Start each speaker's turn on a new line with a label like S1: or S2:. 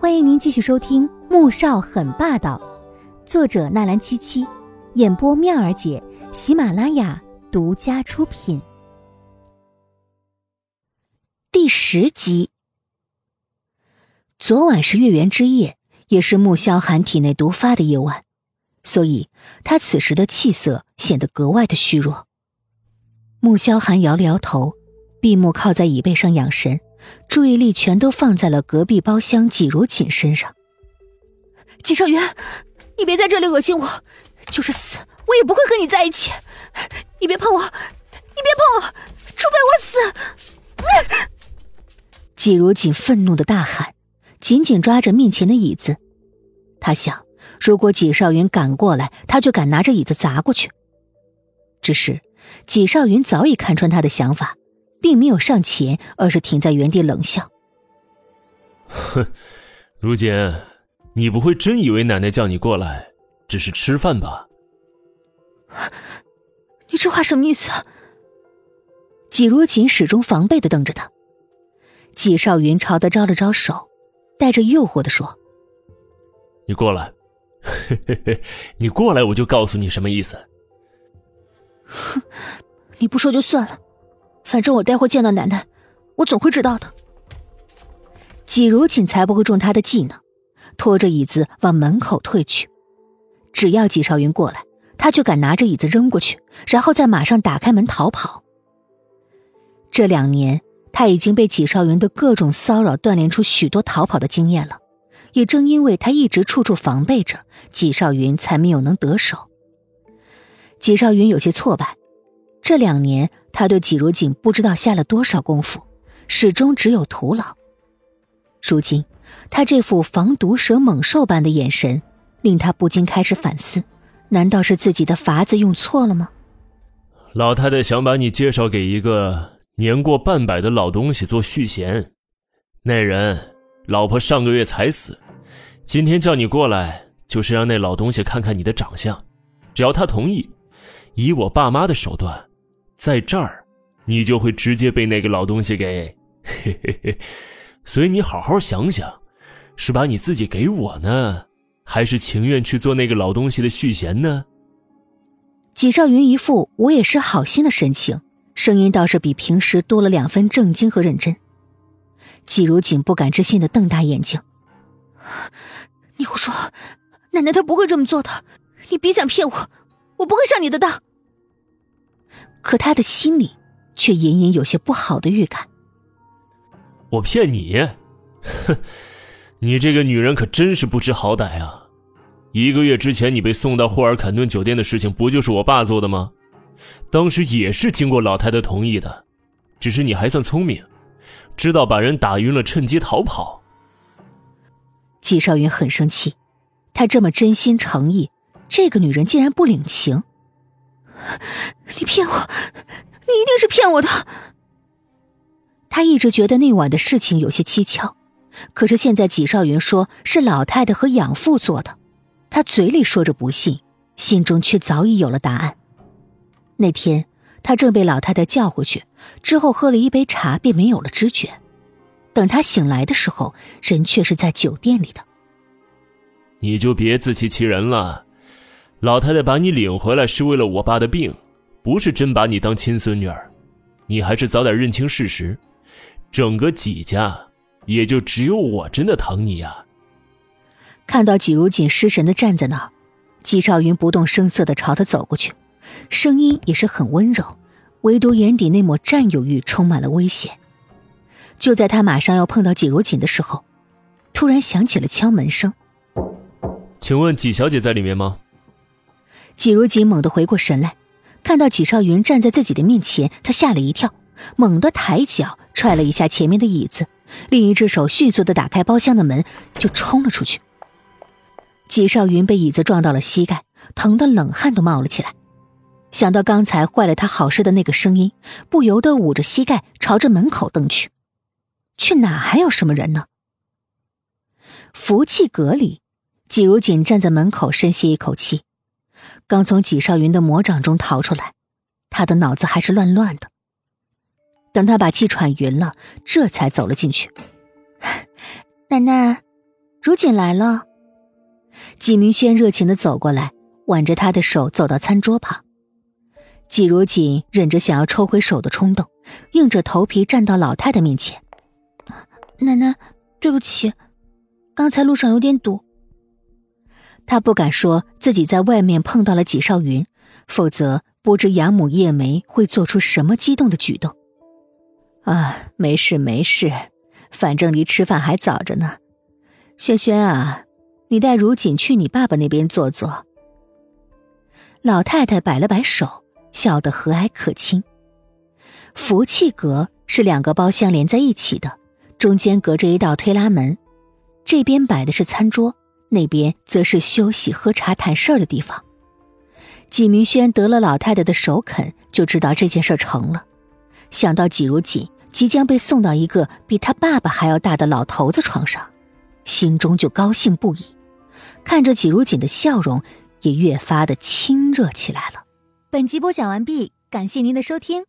S1: 欢迎您继续收听《穆少很霸道》，作者纳兰七七，演播妙儿姐，喜马拉雅独家出品。第十集。昨晚是月圆之夜，也是穆萧寒体内毒发的夜晚，所以他此时的气色显得格外的虚弱。穆萧寒摇了摇头，闭目靠在椅背上养神。注意力全都放在了隔壁包厢季如锦身上。季少云，你别在这里恶心我，就是死我也不会和你在一起。你别碰我，你别碰我，除非我死。季如锦愤怒的大喊，紧紧抓着面前的椅子。他想，如果季少云赶过来，他就敢拿着椅子砸过去。只是季少云早已看穿他的想法。并没有上前，而是停在原地冷笑。
S2: 哼，如锦，你不会真以为奶奶叫你过来只是吃饭吧？
S1: 你这话什么意思？季如锦始终防备的瞪着他。季少云朝他招了招手，带着诱惑的说：“
S2: 你过来，嘿嘿嘿，你过来，我就告诉你什么意思。”
S1: 哼，你不说就算了。反正我待会见到奶奶，我总会知道的。季如锦才不会中他的计呢，拖着椅子往门口退去。只要季少云过来，他就敢拿着椅子扔过去，然后再马上打开门逃跑。这两年，他已经被季少云的各种骚扰锻炼出许多逃跑的经验了。也正因为他一直处处防备着，季少云才没有能得手。季少云有些挫败。这两年，他对季如锦不知道下了多少功夫，始终只有徒劳。如今，他这副防毒蛇猛兽般的眼神，令他不禁开始反思：难道是自己的法子用错了吗？
S2: 老太太想把你介绍给一个年过半百的老东西做续弦，那人老婆上个月才死，今天叫你过来，就是让那老东西看看你的长相，只要他同意，以我爸妈的手段。在这儿，你就会直接被那个老东西给，嘿嘿嘿。所以你好好想想，是把你自己给我呢，还是情愿去做那个老东西的续弦呢？
S1: 纪少云一副我也是好心的神情，声音倒是比平时多了两分正经和认真。季如锦不敢置信的瞪大眼睛：“你胡说，奶奶她不会这么做的，你别想骗我，我不会上你的当。”可他的心里却隐隐有些不好的预感。
S2: 我骗你？哼，你这个女人可真是不知好歹啊！一个月之前你被送到霍尔坎顿酒店的事情，不就是我爸做的吗？当时也是经过老太太同意的，只是你还算聪明，知道把人打晕了，趁机逃跑。
S1: 季少云很生气，他这么真心诚意，这个女人竟然不领情。你骗我！你一定是骗我的。他一直觉得那晚的事情有些蹊跷，可是现在纪少云说是老太太和养父做的，他嘴里说着不信，心中却早已有了答案。那天他正被老太太叫回去，之后喝了一杯茶便没有了知觉。等他醒来的时候，人却是在酒店里的。
S2: 你就别自欺欺人了。老太太把你领回来是为了我爸的病，不是真把你当亲孙女儿。你还是早点认清事实，整个季家也就只有我真的疼你呀。
S1: 看到季如锦失神的站在那儿，季少云不动声色的朝他走过去，声音也是很温柔，唯独眼底那抹占有欲充满了危险。就在他马上要碰到季如锦的时候，突然响起了敲门声。
S2: 请问季小姐在里面吗？
S1: 季如锦猛地回过神来，看到纪少云站在自己的面前，他吓了一跳，猛地抬脚踹了一下前面的椅子，另一只手迅速的打开包厢的门，就冲了出去。纪少云被椅子撞到了膝盖，疼得冷汗都冒了起来。想到刚才坏了他好事的那个声音，不由得捂着膝盖朝着门口瞪去，却哪还有什么人呢？福气阁里，季如锦站在门口，深吸一口气。刚从纪少云的魔掌中逃出来，他的脑子还是乱乱的。等他把气喘匀了，这才走了进去。奶奶，如锦来了。纪明轩热情的走过来，挽着他的手走到餐桌旁。季如锦忍着想要抽回手的冲动，硬着头皮站到老太太面前：“ 奶奶，对不起，刚才路上有点堵。”他不敢说自己在外面碰到了纪少云，否则不知养母叶梅会做出什么激动的举动。啊，没事没事，反正离吃饭还早着呢。轩轩啊。你带如锦去你爸爸那边坐坐。老太太摆了摆手，笑得和蔼可亲。福气阁是两个包厢连在一起的，中间隔着一道推拉门，这边摆的是餐桌，那边则是休息、喝茶、谈事儿的地方。纪明轩得了老太太的首肯，就知道这件事成了。想到纪如锦即将被送到一个比他爸爸还要大的老头子床上，心中就高兴不已。看着纪如锦的笑容，也越发的亲热起来了。
S3: 本集播讲完毕，感谢您的收听。